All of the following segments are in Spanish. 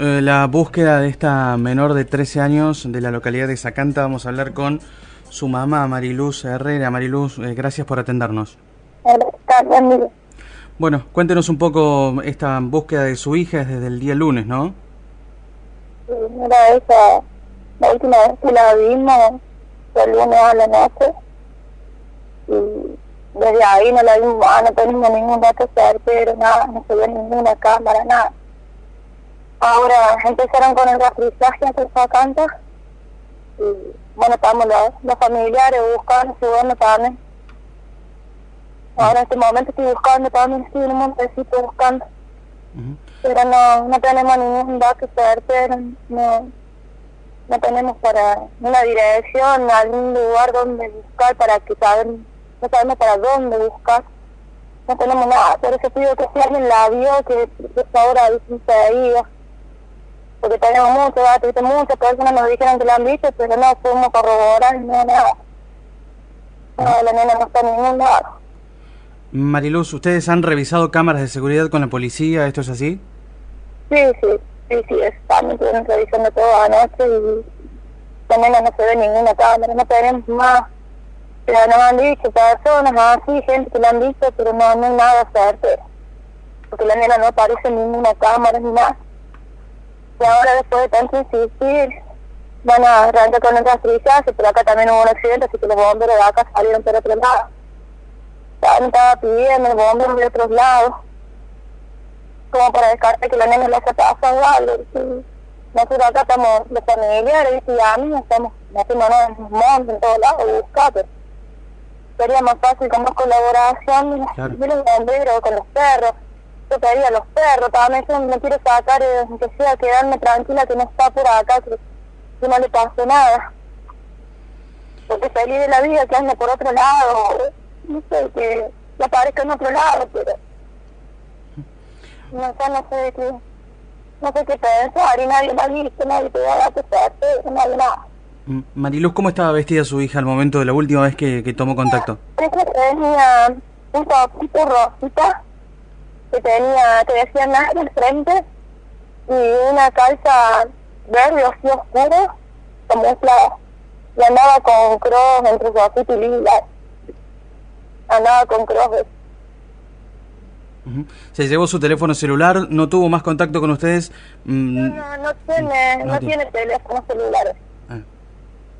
Eh, la búsqueda de esta menor de 13 años de la localidad de Zacanta, vamos a hablar con su mamá, Mariluz Herrera. Mariluz, eh, gracias por atendernos. Bueno, cuéntenos un poco esta búsqueda de su hija desde el día lunes, ¿no? Mira, esa, la última vez que la vimos fue el lunes a la noche y desde ahí no la vimos, no tenemos ningún dato pero nada, no se ve ninguna cámara, nada. Ahora empezaron con el rastrizaje hacia Zacanta y bueno, estamos los, los familiares buscando, siguiendo también. Ahora en este momento estoy buscando también, estoy en un montecito buscando. Pero no, no tenemos ningún dato certero, no, no tenemos para una dirección, algún lugar donde buscar para que saben, no sabemos para dónde buscar. No tenemos nada, por eso pido que si alguien la vio, que por favor se iba porque tenemos muchos datos, muchas personas nos dijeron que la han visto, pero no pudimos corroborar, no nada. No, la nena no está en ningún lado. Mariluz, ¿ustedes han revisado cámaras de seguridad con la policía? ¿Esto es así? Sí, sí, sí, sí, estamos estuvieron revisando todo anoche y la nena no se ve ninguna cámara, no tenemos más. Pero nos han dicho personas así, gente que la han visto, pero no, no hay nada certero. Porque la nena no aparece en ninguna cámara ni nada y ahora después de tanto insistir van a arrancar con otras trillaje, pero acá también hubo un accidente, así que los bomberos de acá salieron por otro lado. me estaba pidiendo los bomberos de otros lados, como para descartar que la nena le haya pasado algo. Nosotros acá estamos los familiares y a mí estamos nada en los montes, en todos lados, buscar, sería más fácil con más colaboración de los bomberos, con los perros yo pedía a los perros, también yo me quiero sacar, eh, que sea quedarme tranquila que no está por acá, que, no le pasó nada. Porque feliz de la vida que anda por otro lado, no sé, que, aparezca en otro lado, pero no sé, no sé qué, no sé qué pensar y nadie me ha visto, nadie te va a dar nadie nada. Mariluz, ¿cómo estaba vestida su hija al momento de la última vez que, que tomó contacto? Tenía un poquito rosita, que tenía, que decía nada en el frente y una calza verde así oscuro, como un Y andaba con cross entre su y lila. Andaba con cross. Se llevó su teléfono celular, no tuvo más contacto con ustedes. Mm, no, no, tiene, no, tiene teléfono celular. Ah.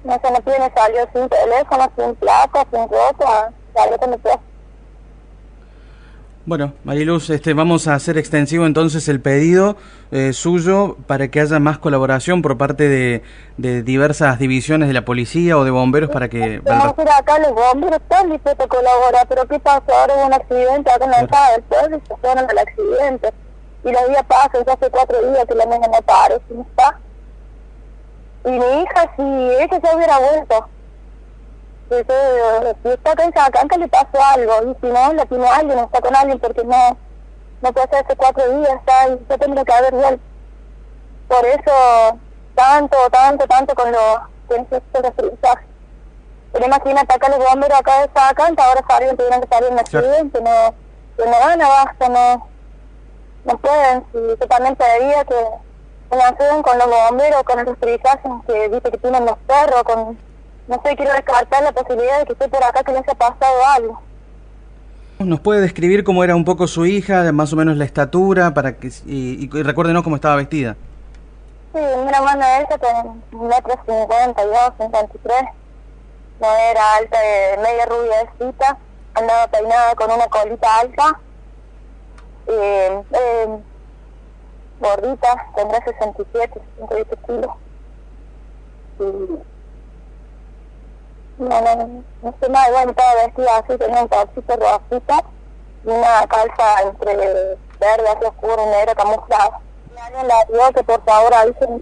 No se no tiene, salió sin teléfono, sin placa, sin ropa, salió con el bueno, Mariluz, este, vamos a hacer extensivo entonces el pedido eh, suyo para que haya más colaboración por parte de, de, diversas divisiones de la policía o de bomberos para que... Para... acá los bomberos están dispuestos a colaborar, pero ¿qué pasó? Ahora hubo un accidente acá en la entrada del pueblo y se fueron al accidente. Y los días pasan, ya hace cuatro días que la niña no aparece, ¿no está? Y mi hija, si ella se hubiera vuelto, si está acá en Sacanca le pasó algo, y si no, la tiene alguien, está con alguien, porque no, no puede ser hace cuatro días, está, y yo tendría que haber vuelto. Por eso, tanto, tanto, tanto con los que necesito aprendizaje. Pero imagínate acá los bomberos acá de Sacanca, ahora salieron, tuvieron que salir en accidente, no, que no van abajo, no, no pueden, si yo también pediría que me ayuden con los bomberos, con el aprendizaje que dice que tienen los perros, con no sé, quiero descartar la posibilidad de que esté por acá que le haya pasado algo. ¿Nos puede describir cómo era un poco su hija, más o menos la estatura, para que y, y recuérdenos cómo estaba vestida? Sí, una mano ella con un metro cincuenta y dos, cincuenta y tres. No era alta, de media rubiecita, andaba peinada con una colita alta. Eh, eh, gordita, tendrá 67, 58 kilos. Y no, no, no sé más, bueno, estaba vestida así, tenía un calcito rosita y una calza entre verde, así oscuro, negro, camuflado. Y alguien la que por favor avisen mi